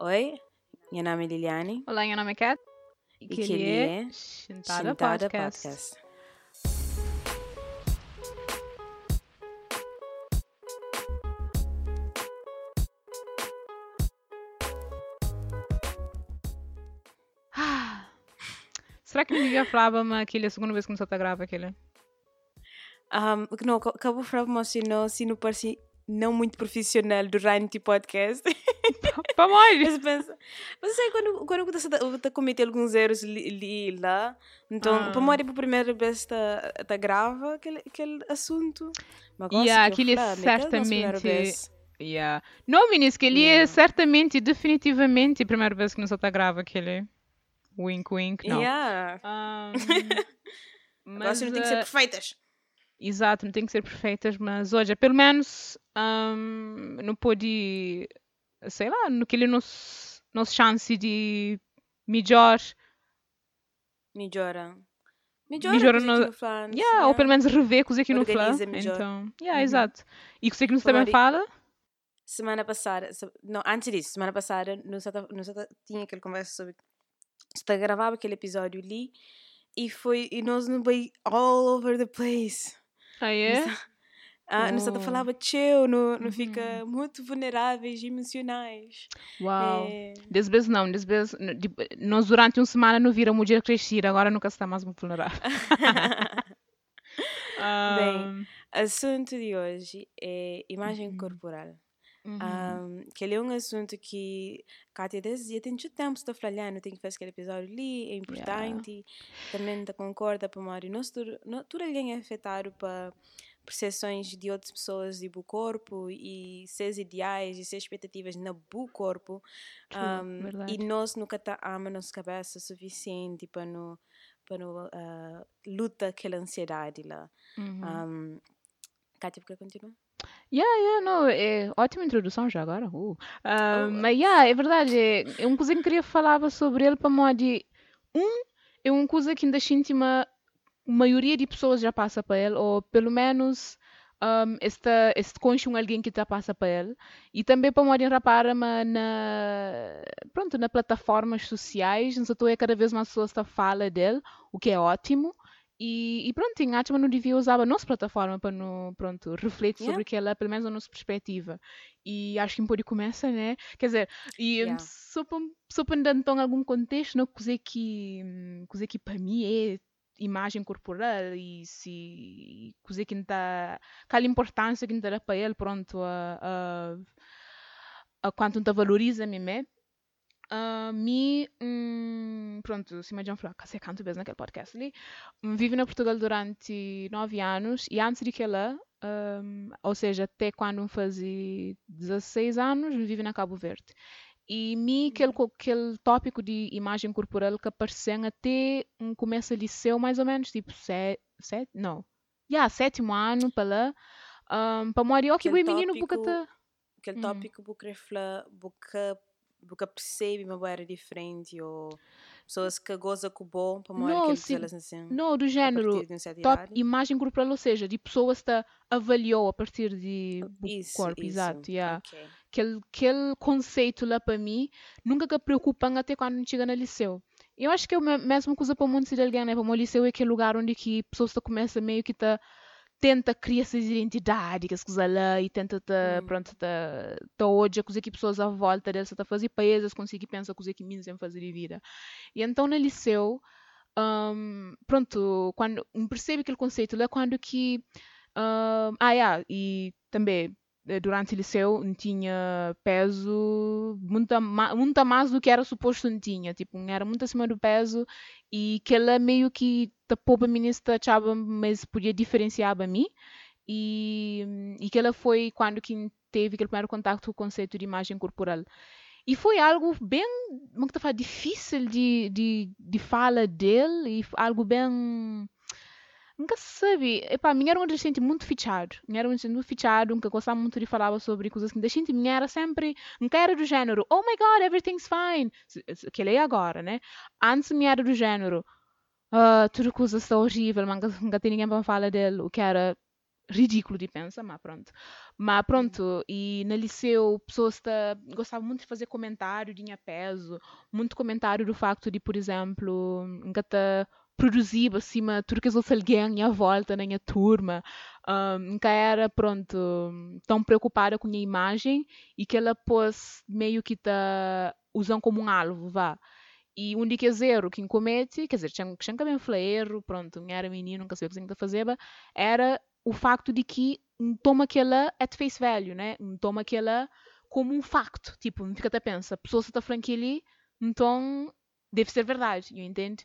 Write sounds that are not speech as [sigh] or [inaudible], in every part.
Oi, meu nome é Liliane. Olá, meu nome é Kat. E que ele é Chintada Podcast. Podcast. Ah, Será que ninguém falava-me aquele a segunda vez que começou a gravar aquele? Um, não, ac- acabo de falar assim, não, assim, não parece não muito profissional durante o podcast. [laughs] Mais! Mas pensa, mas sei, quando, quando eu estou a cometer alguns erros li, li lá, então, Ah. para morrer por primeira vez tá, tá grava aquele, aquele assunto. Mas Yeah, nossa primeira certamente-. Yeah. Não, meninas, que ele é Yeah. certamente, definitivamente a primeira vez que começou a gravar aquele. Wink, wink, não. Yeah. [laughs] Agora vocês não têm que ser eh, perfeitas. Exato, não tem que ser perfeitas, mas hoje, pelo menos, ahm, não pode, sei lá, naquele nosso, nosso chance de melhor, Melhora. Melhora, no- que falo, yeah, ou pelo menos rever coisa que não fala. Organiza melhor. Então, yeah, Uhum. exato. E coisa que não Falar também fala, Semana passada, não, antes disso, semana passada, no no Santa, tinha aquele conversa sobre. Está gravava aquele episódio ali e foi. E nós não veio all over the place. ah, é? Ah, no Santa Oh. falava chill, não, não Uhum. fica muito vulneráveis emocionais. Uau. É, Desse vez não, desse vez, n- tipo, nós durante uma semana não vira mulher crescer, agora nunca está mais muito vulnerável. [laughs] Ahm, assunto de hoje é imagem Uhum. corporal. uhum. Um, que ele é um assunto que Kátia desde já tem muito tempo está falando, tem que fazer aquele episódio ali, é importante, também te concorda para Mário, nós nó- tudo alguém é afetado para percepções de outras pessoas de bu corpo e seus ideais e suas expectativas na bu corpo um, e nós nunca tá ama nossa cabeça o suficiente para no para no uh, luta aquela ansiedade lá Uhum. um, Kátia, porque continua? Yeah, yeah, não, é ótima introdução já agora. Uh. Ah, Oh, mas yeah, é verdade, é, é que eu queria falar sobre ele para modo de um, é uma coisa que ainda sinto uma maioria de pessoas já passa para ele, ou pelo menos um, este conhece um alguém que já passa para ele. E também para modo de rapar na, pronto, na plataformas sociais, não sei, é cada vez mais pessoas está fala dele, o que é ótimo. E, e pronto, em Atma não devia usar a nossa plataforma para no, pronto, refletir Yeah. sobre aquela, pelo menos a nossa perspectiva. E acho que um pouco começa, né? Quer dizer, e Yeah. só para só para dar então algum contexto, não coisa que, hum, coisa que para mim é imagem corporal e se coisa que está, aquela importância que dá para ele, pronto, a, a, a quanto não valoriza me né? Uh, me, hum, pronto, se imagina falar, que canto vezes naquele podcast ali, hum, vive na Portugal durante nove anos e antes de que ela, hum, ou seja, até quando fazia 16 anos, vive na Cabo Verde. E me, aquele, aquele tópico de imagem corporal que apareceu até um começo de liceu, mais ou menos, tipo, sete, sete não, yeah, sétimo ano, para lá, um, para morrer, ok, boi menino, porque tá... aquele Hum. tópico porque refla porque porque percebe uma boa diferente ou pessoas que gozam com o bom para aquele sim. elas assim Não, do género, certa top imagem corporal, ou seja, de pessoas que avaliou a partir de isso corpo, isso exato, yeah. ok. Aquele, aquele conceito lá para mim nunca que preocupa até quando chega no liceu. Eu acho que é a me- mesma coisa para o mundo de alguém, né? Para o liceu é aquele lugar onde que pessoas começam meio que tá tenta criar essa identidade, que as coisas lá, e tenta tá, Hum. pronto, tá, tá hoje a coisa que pessoas à volta deles tá fazer para eles conseguir pensar a coisa que menos fazer de vida. E então no liceu, um, pronto, quando percebe aquele conceito lá, quando que, um, ah, yeah, e também durante o liceu não tinha peso muito, muito mais do que era suposto não tinha, tipo, era muito acima do peso e que ela meio que tapou para mim achava, mas podia diferenciar para mim e, e que ela foi quando que teve aquele primeiro contato com o conceito de imagem corporal. E foi algo bem, como que eu falo, difícil de, de, de fala dele e algo bem Nunca sabe. Epá, minha era um adolescente muito fichado. Minha era um adolescente muito fichado, nunca gostava muito de falar sobre coisas que adolescente. Minha era sempre, nunca era do género, oh my god, everything's fine. Que ele é agora, né? Antes minha era do género, ah, tudo coisa está horrível, nunca, nunca tem ninguém para falar dele. O que era, ridículo de pensar, mas pronto. Mas pronto, e no liceu, pessoas gostavam muito de fazer comentário, tinha peso, muito comentário do facto de, por exemplo, nunca tá produzir acima tudo que alguém à volta na minha turma, um, nunca era, pronto, tão preocupada com a minha imagem e que ela pôs meio que tá usando como um alvo, vá. E um dia que zero que comete, quer dizer, tinha, tinha bem erro, pronto, não era menino, nunca sabia o que fazer, era o facto de que toma aquela at face value, né? Toma aquela como um facto. Tipo, não fica até pensa, a pessoa está falando ali, então deve ser verdade, eu entendo?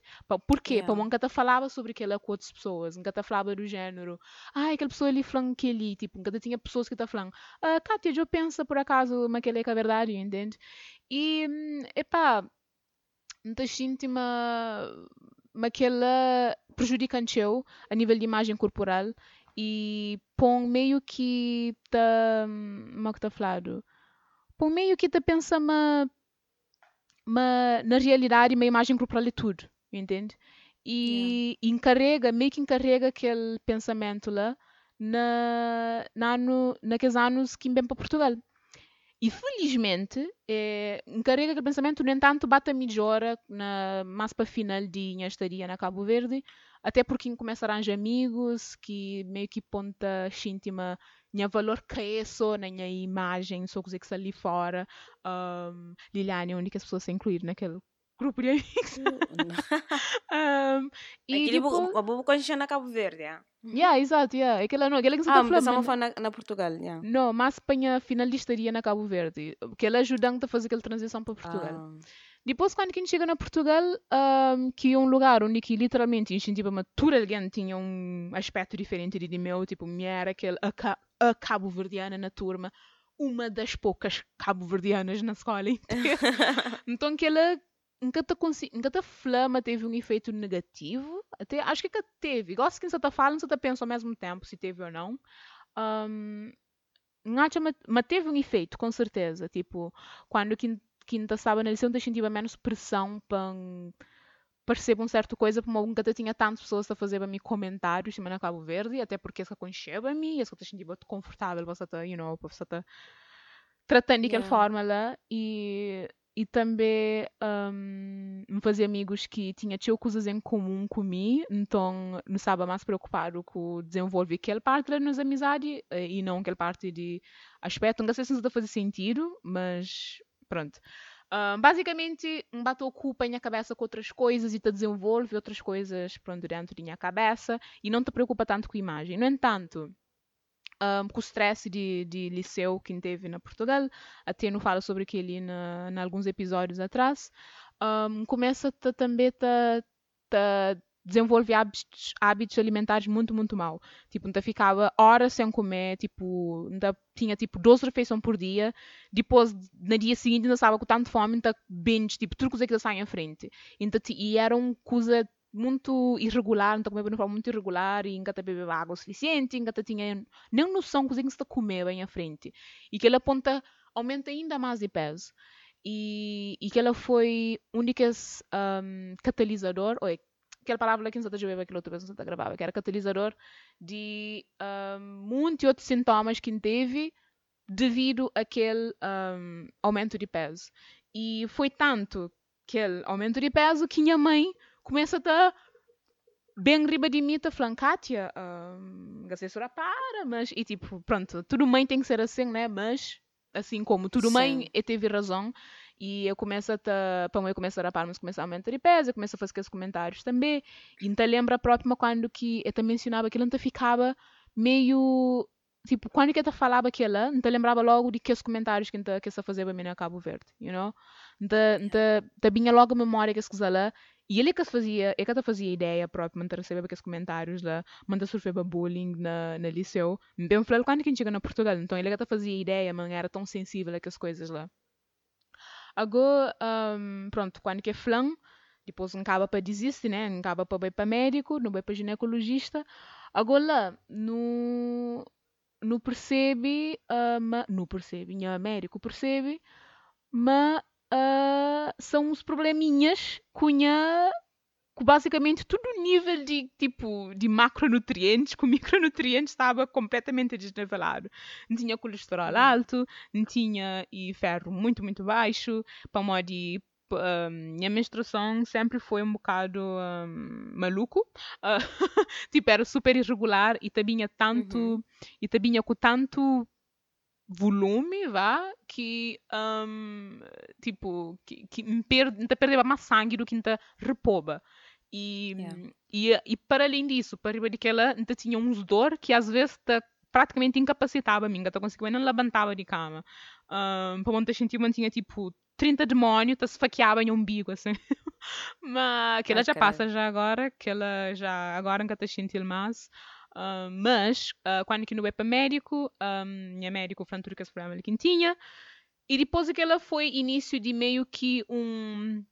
Por quê? Yeah. Para nunca te falava sobre aquela com outras pessoas, nunca te falava do género, ah, aquela pessoa ali falando que ali, tipo, nunca tinha pessoas que te falando, ah, Kátia, eu penso por acaso, mas aquela é que é verdade, eu entendo? E, epá, não te sinto uma, aquela prejudicante eu a nível de imagem corporal e põe meio que tá como é que tá falado põe meio que tá pensa ma, ma, na realidade uma imagem corporal é tudo entende e yeah. encarrega meio que encarrega aquele pensamento lá na, na ano, naqueles anos que vem para Portugal e felizmente, é, encarrega aquele pensamento, no entanto, bate a melhora na mais para final de minha estadia na Cabo Verde, até porque começa a arranjar amigos que meio que ponta íntima minha valor só na minha imagem, só coisa que está ali fora. Um, Liliane é a única pessoa a ser incluir naquele grupo de amigos. [laughs] um, e Aquele depois... o bobo conheceu na Cabo Verde, é? Yeah, exato, yeah. Aquela não, aquela que você ah, tá falando. Ah, na, na Portugal, yeah. Não, mas apanha finalistaria na Cabo Verde, que ela ajudando a fazer aquela transição para Portugal. Ah. Depois, quando a gente chega na Portugal, um, que é um lugar onde que literalmente incentiva toda alguém tinha um aspecto diferente de meu, tipo, me era aquele a, a cabo-verdiana na turma, uma das poucas cabo-verdianas na escola inteira. [laughs] então, que ela nunca consigo, nunca flama teve um efeito negativo. Até, acho que nunca teve. Gosto que você está falando, você está pensando ao mesmo tempo se teve ou não. Um, mas teve um efeito, com certeza. Tipo, quando quinta na lição, eu sentia menos pressão para percebo um certo coisa, porque nunca tinha tantas pessoas a fazer para mim comentários em Cabo Verde, até porque essa concheva a mim, essa te sentia muito confortável, você está, you know, você está tratando de aquela forma lá e e também um, me fazia amigos que tinha tinha coisas em comum comigo, então não estava mais preocupado com desenvolver aquela parte da nossa amizade eh, e não aquela parte de aspecto. Não sei se isso está fazer sentido, mas pronto. Um, basicamente, um bato ocupa a cabeça com outras coisas e te desenvolve outras coisas pronto, dentro da minha cabeça e não te preocupa tanto com a imagem. No entanto, um, com o stress de, de liceu que teve na Portugal, até não falo sobre aquilo em alguns episódios atrás, um, começa também a desenvolver hábitos, hábitos, alimentares muito, muito mal. Tipo, ainda ficava horas sem comer, tipo, ainda tinha tipo 12 refeições por dia, depois, no dia seguinte, ainda estava com tanta fome, ainda binge, tipo, tudo coisa que sai em frente. Então, e era uma coisa muito irregular, então comia de uma forma muito irregular e nunca bebeu água suficiente, nunca tinha nem noção do que está comer bem à frente. E que ela aponta aumenta ainda mais de peso. E, e que ela foi única um, catalisador, ou aquela palavra que não está a aquela outra vez não gravava, que era catalisador de um, muitos outros sintomas que teve devido àquele um, aumento de peso. E foi tanto aquele aumento de peso que minha mãe começa a bem riba de mim, tá falando, Kátia, um, a para, mas, e tipo, pronto, tudo mãe tem que ser assim, né, mas, assim como tudo Sim. mãe, eu teve razão, e eu começo a, para eu começar a parar, mas começo a aumentar de peso, eu começo a fazer aqueles comentários também, e então lembra própria quando que eu mencionava que ele não ficava meio tipo, quando que eu falava aquilo, não lembrava logo de que os comentários que eu que fazia para mim na Cabo Verde, you know? Então, vinha logo a memória que se lá e ele que fazia, ele que fazia ideia própria, manter receber aqueles comentários lá, manter sofrer bullying na, na liceu. Então, falei quando que a gente chega na Portugal, então ele que fazia ideia, mas era tão sensível a aquelas coisas lá. Agora, um, pronto, quando que é flan, depois não acaba para desistir, né? Não acaba para ir para médico, não vai para ginecologista. Agora lá, no, no percebe, uh, ma, no percebe, em médico percebe, mas uh, são os probleminhas cunha que basicamente tudo nível de tipo de macronutrientes que o micronutriente estava completamente desnivelado. Não tinha colesterol Hum. alto, não tinha e ferro muito, muito baixo, para modo de um, minha menstruação sempre foi um bocado um, maluco. Uh, [laughs] tipo, era super irregular e também tanto Uhum. e também com tanto volume, vá, que um, tipo, que, que me per, me perdeva mais sangue do que me repouba. E, Yeah. e, e para além disso, para riba daquela, ainda tinha uns dor que às vezes te praticamente incapacitava a mim, que conseguia não levantava de cama. Um, para onde sentia, tinha tipo 30 demônios, te esfaqueava em umbigo, assim. [laughs] Mas aquela Ai, já passa já agora, aquela já agora nunca te sentir mais. Uh, mas uh, quando que não é para médico, um, minha médico que esse problema que tinha. E depois aquela foi início de meio que um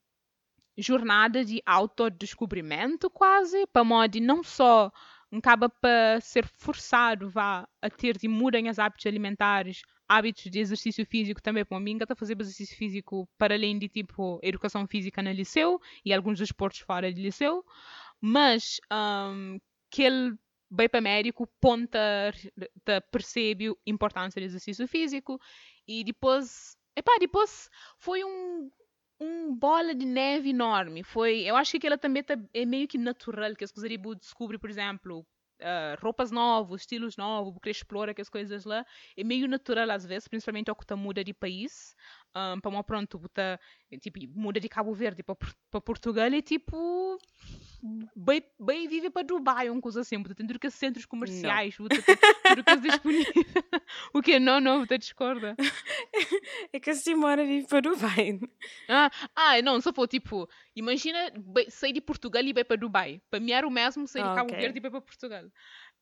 jornada de autodescobrimento quase, para modo de não só acaba para ser forçado vá, a ter de mudanças hábitos alimentares, hábitos de exercício físico também para mim, a fazer exercício físico para além de tipo educação física no liceu e alguns desportos fora do liceu, mas um, que ele vai para médico, ponta, percebe a importância do exercício físico e depois, epá, depois foi um um bola de neve enorme. Foi, eu acho que aquela também tá, é meio que natural que as coisas descobre, por exemplo, uh, roupas novas, estilos novos, porque explora que as coisas lá é meio natural às vezes, principalmente ao que muda de país. Um, para uma pronto, buta, tipo, muda de Cabo Verde para Portugal e tipo bem, bem vive para Dubai, uma coisa assim, buta, tem tudo que centros comerciais, buta, tudo que disponível. [laughs] o que não, não, buta, discorda. [laughs] É que a Simona vive para Dubai. Ah, ah, não, só for tipo, imagina sair de Portugal e ir para Dubai. Para mim era o mesmo sair de Cabo ok. Verde e ir para Portugal.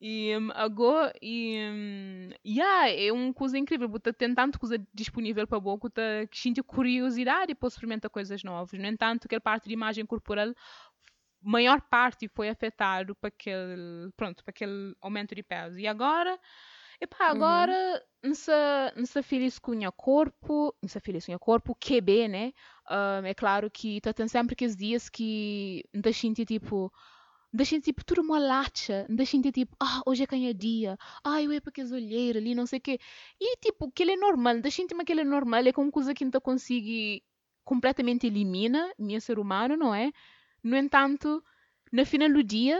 E um, agora, e, um, yeah, é uma coisa incrível, porque tem tanta coisa disponível para boca que que sinto curiosidade para experimentar coisas novas. No entanto, aquela parte de imagem corporal, maior parte foi afetado para aquele, pronto, para aquele aumento de peso. E agora, epá, Uhum. agora, se, não se feliz com o corpo, não se feliz com o corpo, QB, né? Um, é claro que tá, tem sempre aqueles dias que não sinto tipo deixem tipo tudo uma lacha, deixem tipo, ah, hoje é canha dia, ah, eu ia para aqueles olheiros ali, não sei o quê. E tipo, aquele é normal, deixem tipo aquele é normal, é como coisa que não consigo completamente elimina, minha ser humano, não é? No entanto, na final do dia,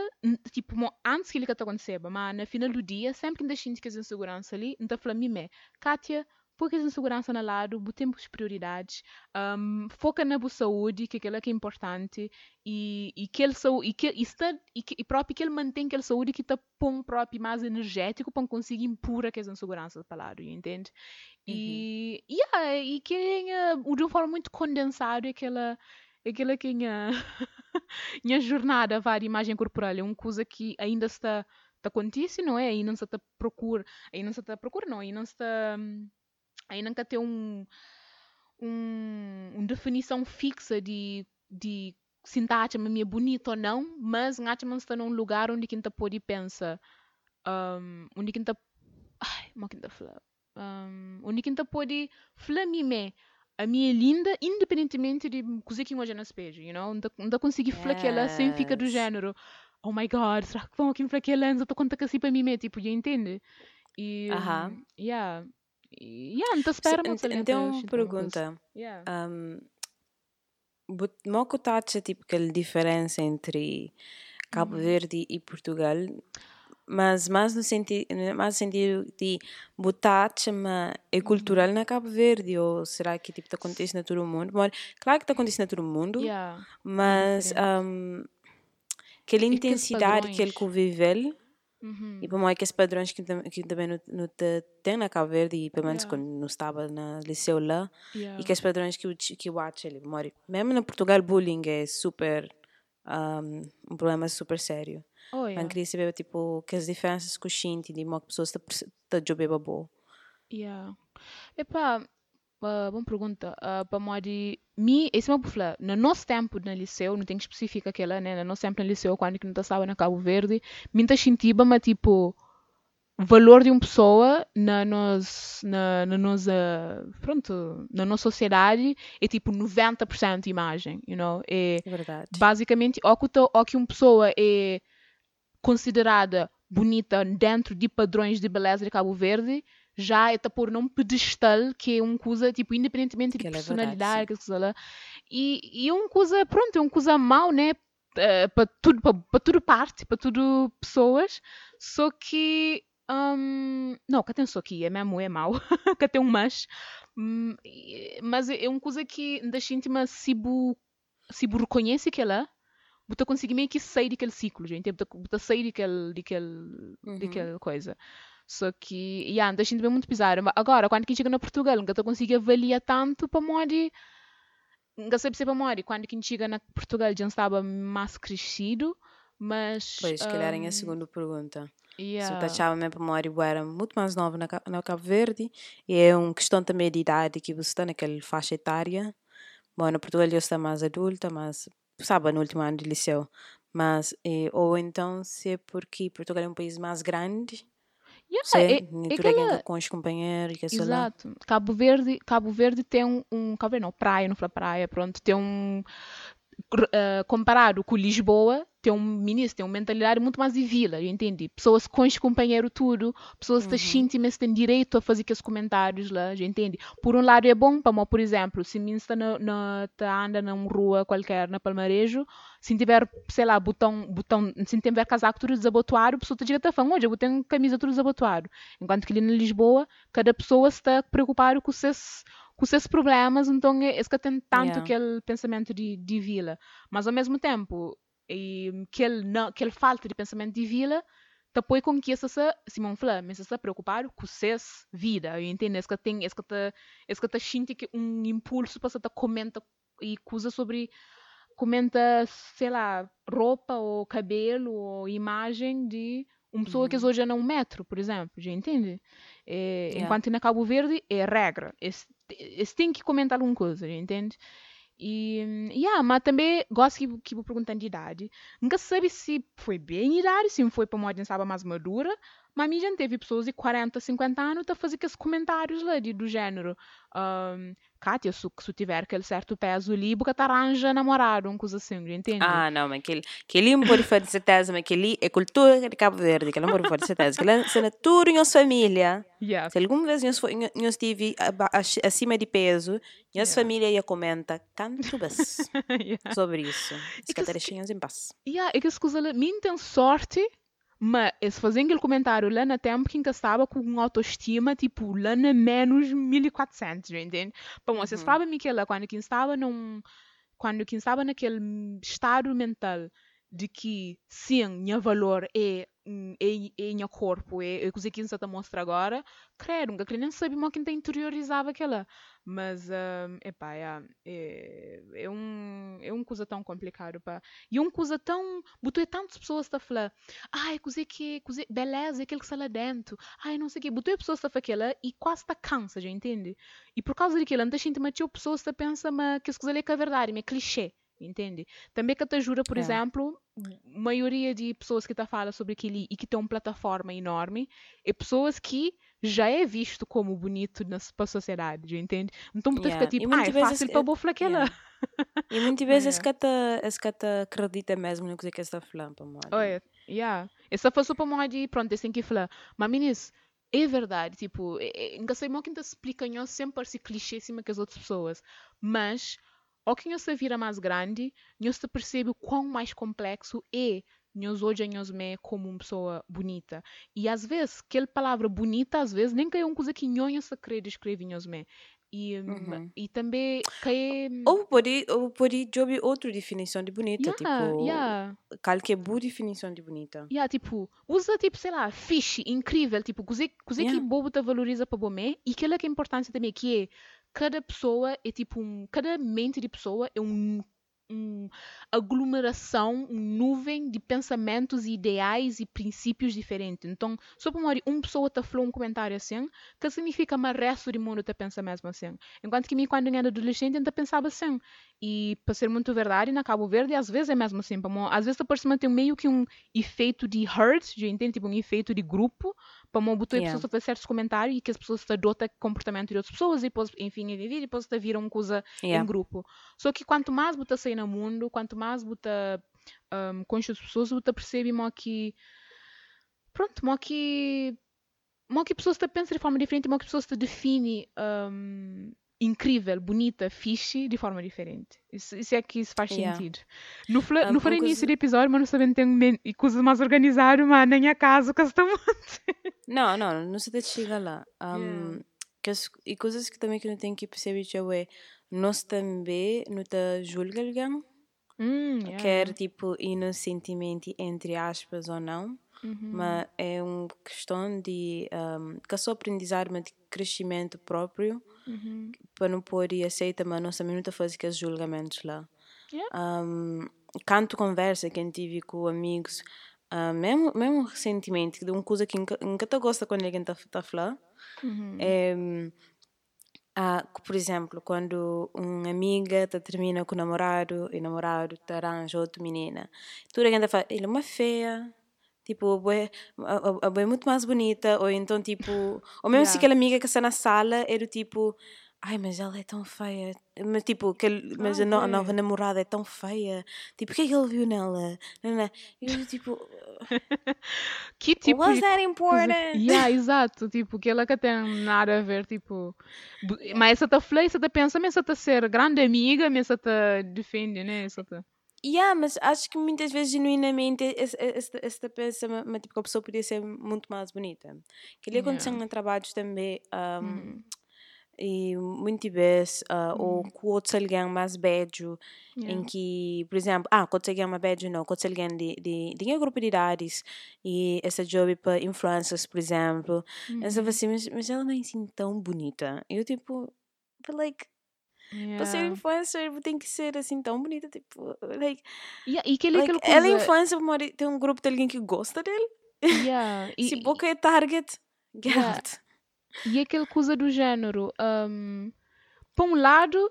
tipo, antes que ele que acontecesse, mas na final do dia, sempre que ainda sinto que insegurança ali, a mim, Kátia, põe as insegurança na lado, botemos prioridades, um, foca na boa saúde, que aquela que é importante, e, e que ele e que e, está, e, que, e próprio que ele mantém aquela saúde que está põe próprio mais energético para conseguir impor aquelas inseguranças para lado, entende? E, Uhum. yeah, e que é de uma forma muito condensada aquela aquela que é minha [laughs] jornada vai de imagem corporal é uma coisa que ainda está está acontece não é ainda não se está procura ainda não se está procura não ainda não se está ainda nunca tem um, um uma definição fixa de de se acha me bonito ou não mas acha me está num lugar onde quem pode pensar um, onde quem ai mas quem falar um, onde quem pode falar me a minha é linda, independentemente de coisa que hoje não espelho, you know? Não, consegui falar que ela sem fica do Yes. género, oh my god, será que vão aqui falar que ela estou conta que assim para mim, tipo, you entende? E, Aham. um, yeah, e, yeah, não te espera muito Ent- Então, pergunta. Yeah. Um, Moco tacha tipo aquela diferença entre Cabo Uhum. Verde e Portugal, mas mais no sentido, mais no sentido de botacha, mas é Uhum. cultural na Cabo Verde ou será que tipo tá acontece na todo mundo? Bom, claro que tá acontece na todo mundo, Yeah. mas diferente. um, aquela aqueles intensidade que ele convive Uhum. e para aqueles padrões que, tam- que também não, não te- tem na Cabo Verde e pelo menos Yeah. quando não estava na liceu lá Yeah. e aqueles padrões que que o acha ele mora mesmo na Portugal bullying é super um, um problema super sério Oh, yeah. queria saber tipo que as diferenças que o Shinti de uma pessoa está está jobber boa Yeah. Epá, boa pergunta. Uh, para de mim, esse é uma falar. No nosso tempo no liceu, não tem que especificar aquela, né? No nosso tempo no liceu, quando que não estava na Cabo Verde, me tá sentindo, mas tipo, valor de uma pessoa na nos, na, na nossa, pronto, na nossa sociedade é tipo 90% imagem, you know? É Verdade. basicamente ou que, que uma pessoa é considerada bonita dentro de padrões de beleza de Cabo Verde, já é tá por num pedestal que é uma coisa, tipo, independentemente de Que é personalidade, verdade, que lá. E, e é uma coisa, pronto, é uma coisa mau, né? para tudo, para tudo parte, para tudo pessoas, só que hum, não, que tem só aqui, é mesmo, é mau, [laughs] que tem um mas, hum, mas é uma coisa que das íntima se bu, se bu reconhece que ela você consegue meio que sair daquele ciclo, gente. Você sair daquele, daquele, Uhum. daquela coisa. Só que, yeah, deixa de ver muito. Mas Agora, quando quem chega na Portugal, nunca te consegue avaliar tanto para modo. Nunca sabe se é para modo. Quando quem chega na Portugal já estava mais crescido, mas. Pois, se calhar em a hum, segunda pergunta. Se yeah. eu achava mesmo para memória, eu era muito mais nova na, na Cabo Verde e é uma questão também de idade que você está naquela faixa etária. Bom, na Portugal eu estou mais adulta, mas sabe, no último ano de liceu. Mas, eh, ou então se é porque Portugal é um país mais grande, Yeah, é, é, é aquela- com os companheiros, que lá. Exato. Cabo Verde, Cabo Verde tem um, um Cabo Verde não, praia, não fala praia, pronto, tem um eh, comparado com Lisboa, tem um ministro, tem uma mentalidade muito mais de vila, eu entendi. Pessoas com os companheiros tudo, pessoas que Uhum. uhum. têm direito a fazer aqueles comentários lá, já entende? Por um lado é bom, para por exemplo, se está na, na tá anda numa rua qualquer na Palmarejo, se tiver, sei lá, botão, botão, se tiver casaco tudo desabotoado, a pessoa está direto a falar, hoje eu tenho camisa tudo desabotoado. Enquanto que ali na Lisboa, cada pessoa está preocupada com seus, com seus problemas, então é, é que tem tanto Yeah. aquele pensamento de, de vila. Mas ao mesmo tempo, e, que ele não, que ele falta de pensamento de vila, depois com que essa Simão fala, mas está preocupado com suas vida, eu entendo, é que tem, é que tá, é que tá sente que um impulso para você tá comenta e coisa sobre comenta, sei lá, roupa ou cabelo ou imagem de uma pessoa que Uhum. hoje é um metro, por exemplo, já entende? É, Yeah. Enquanto na Cabo Verde é regra, esse, esse tem que comentar alguma coisa, entende? E, yeah, mas também gosto que, que vou perguntando de idade. Nunca sabe se foi bem idade, se foi para uma audiência mais madura, mas já teve pessoas de 40, 50 anos a fazer aqueles comentários lá de, do género. Um, Kátia, se, se tiver aquele certo peso ali, porque te arranja namorado, uma coisa assim, entende? Ah, não, mas aquele, aquele não pode fazer certeza, mas aquele é cultura de Cabo Verde, aquele não pode fazer certeza. Aquele é tudo em nossa família. Yeah. Se alguma vez nós, estive acima de peso, nossa Yeah. família ia comenta canto bas [laughs] yeah. sobre isso. Se que que em paz. Yeah, é que mim tem sorte, mas eles fazem aquele comentário lá na tempo que estava com uma autoestima, tipo, lá na menos 1400, entende? Vocês Uhum. sabem que quando quem estava num, quando quem estava naquele estado mental de que, sim, meu valor é, hum, é, é meu corpo, é, é coisa que está a mostrar agora, creio, nunca nem sabia mais quem interiorizava aquela. Mas, um, epá, yeah, é, é, um, é uma coisa tão complicada, pá. E é uma coisa tão. Botou tantas pessoas a falar, ai, coisa que, coisa, beleza, é aquele que está lá dentro, ai, não sei o quê. Botou pessoas a falar aquela e quase está cansa, já entende? E por causa daquilo, antes gente matou pessoas a pensar que as coisas ali é verdade, é clichê. Entende? Também que te jura, por É. exemplo, a maioria de pessoas que está fala sobre aquilo e que tem uma plataforma enorme é pessoas que já é visto como bonito na para a sociedade, entende? Então Yeah. fica E tipo, ah, é fácil é- para boa aquela. yeah. E muitas [laughs] vezes esse Yeah. que que te acredita mesmo no que está falando, para mim. Olha, yeah. Essa só para uma de, pronto, têm que falar, mas meninas, é verdade, tipo, é, é, nunca sei mal quem te explica, não sempre parece clichê acima que as outras pessoas, mas, ao que se vira mais grande, se percebe o quão mais complexo é nós hoje nós me como uma pessoa bonita. E às vezes, aquela palavra bonita, às vezes, nem que é uma coisa que nós se querer descrever nós me. E, hum, Uhum. e também que é... Ou pode, ou pode jogar outra definição de bonita, yeah, tipo, yeah. qualquer boa definição de bonita. Yeah, tipo, usa tipo, sei lá, fixe, incrível, tipo, coisa, coisa que Yeah. bobo te valoriza para você e aquela que é a importância também, que é cada pessoa é tipo um, cada mente de pessoa é um um aglomeração, uma nuvem de pensamentos, ideais e princípios diferentes. Então, só para uma pessoa está falando um comentário assim, que significa que o resto do mundo está pensa mesmo assim. Enquanto que mim, quando eu era adolescente, ainda pensava assim. E, para ser muito verdade, na Cabo Verde, às vezes é mesmo assim. Às vezes a pessoa tem meio que um efeito de herd, já entende? Tipo, um efeito de grupo, para uma botar yeah. pessoas a fazer certos comentários e que as pessoas adotam comportamento de outras pessoas e depois, enfim, e depois está viram uma coisa yeah. em grupo. Só que quanto mais você sai no mundo, quanto mais você um, conhece as pessoas, você percebe que pronto, mo que mo que pessoas te pensam de forma diferente, mo que pessoas te define um, incrível, bonita, fixe, de forma diferente. Isso, isso é que isso faz yeah. sentido. No, fla, um, no um início coisa... do episódio, mas não sabendo tem coisas mais organizadas, mas nem a casa que [laughs] Não, não, não se chega lá. Um, yeah. que as, e coisas que também que não tem que perceber é nós também não te julga alguém mm, yeah. quer tipo inocentemente entre aspas ou não uhum. mas é uma questão de um, que é só aprendizagem de crescimento próprio uhum. para não pôr e aceita mas nós também não está fazendo aqueles julgamentos lá yeah. um, canto conversa que eu tive com amigos uh, mesmo, mesmo recentemente de uma coisa que nunca, nunca gosta quando alguém está tá falando uhum. é ah, por exemplo, quando uma amiga tá termina com o namorado e o namorado te arranja outra menina, tudo ainda fala, ele é uma feia, tipo, a, a, a é muito mais bonita, ou então, tipo, ou mesmo yeah. se aquela amiga que está na sala era tipo, Ai, mas ela é tão feia. Mas tipo, aquele, mas a, no, a, nova namorada é tão feia. Tipo, o que é que ele viu nela? Não, não. E eu tipo. [laughs] que tipo. Was that important? Yeah, exato. Tipo, que ela que tem nada a ver, tipo. Mas essa tá falando, essa tá pensando, essa tá ser grande amiga, mas essa tá defende, né? Essa tá. Yeah, mas acho que muitas vezes, genuinamente, esta pensa, mas, tipo, a pessoa podia ser muito mais bonita. Que ali aconteceu yeah. em trabalhos também. Um, mm e muito vezes uh, mm. ou quando alguém mais velho yeah. em que por exemplo ah quando alguém mais velho não quando alguém de de de um grupo de idades e essa job para influencers por exemplo mm. eu assim mas, mas ela não é assim tão bonita eu tipo but like Yeah. Para ser influencer tem que ser assim tão bonita, tipo, like, yeah, e que like, ela é influencer, tem um grupo de alguém que gosta dele. Yeah. [laughs] Se boca é target, get yeah. E aquele coisa do género, um, por um lado,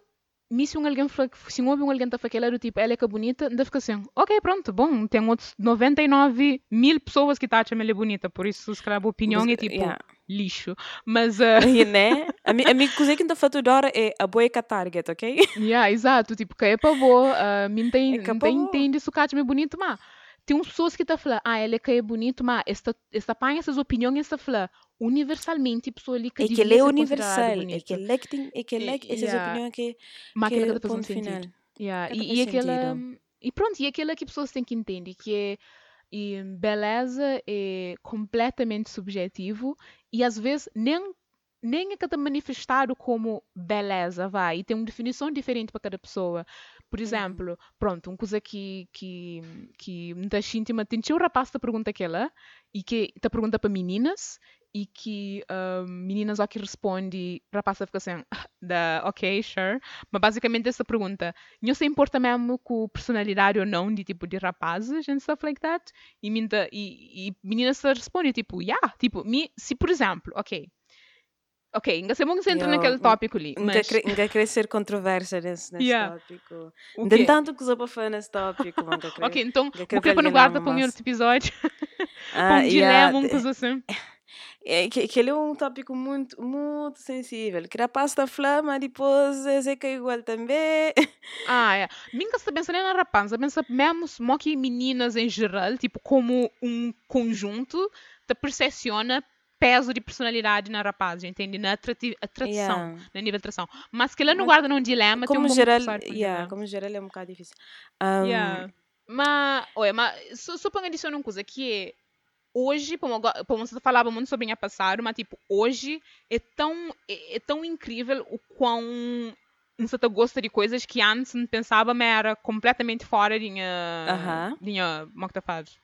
me se um alguém se um alguém está aquele do tipo, ela é que é bonita, ainda fica assim, ok, pronto, bom, tem outros 99 mil pessoas que tá achando ela bonita, por isso, se calhar, a opinião é tipo yeah. lixo. Mas. Uh... E, [laughs] né? A minha coisa que está fazendo agora é a boa é target, ok? yeah, exato, tipo, que é para boa, uh, me tem, é não tem, entende se o é bonito, mas tem umas pessoas que estão falando, ah, ele é bonito, mas esta, esta apanha essas opiniões, está falando, universalmente, pessoa ali que é que ele é universal, é que ele é que tem, é que ele é que essas yeah. opiniões que, mas que é o ponto final. Yeah. E, e aquela, e pronto, e aquela que pessoas têm que entender, que é e beleza é completamente subjetivo e às vezes nem nem é que está manifestado como beleza, vai, e tem uma definição diferente para cada pessoa. Por uhum. exemplo, pronto, uma coisa que, que, que muita gente tem um rapaz que pergunta aquela, e que te pergunta para meninas, e que um, meninas aqui responde, rapaz fica assim, [laughs] da, ok, sure, mas basicamente essa pergunta, não se importa mesmo com personalidade ou não de tipo de rapazes and stuff like that, e, e, e meninas respondem tipo, yeah, tipo, me, se por exemplo, ok, Ok, ainda se vamos entrar naquele tópico ali. Mas... Ainda querer ser controvérsia nesse, nesse yeah. tópico. Ainda tanto que usou para falar nesse tópico. [laughs] ok, então, o que é para no guarda para um outro episódio? [laughs] Ah, um dilema, um coisa assim. É, que, que ele é um tópico muito, muito sensível. Que rapaz da flama, depois é que é igual também. Ah, é. Minha está pensando na rapaz, pensa mesmo só que meninas em geral, tipo, como um conjunto, te percepciona peso de personalidade na rapaz, entende? Na atração, yeah. no nível de atração. Mas que ele não guarda num dilema, como tem um geral, yeah, Como geral é um bocado difícil. Um... Yeah. Mas, olha, mas só, só para adicionar uma coisa que é hoje, como, como você falava muito sobre o passado, mas tipo, hoje é tão, é, é tão incrível o quão você gosta de coisas que antes não pensava, mas era completamente fora de minha, uh -huh. de minha, como que faz?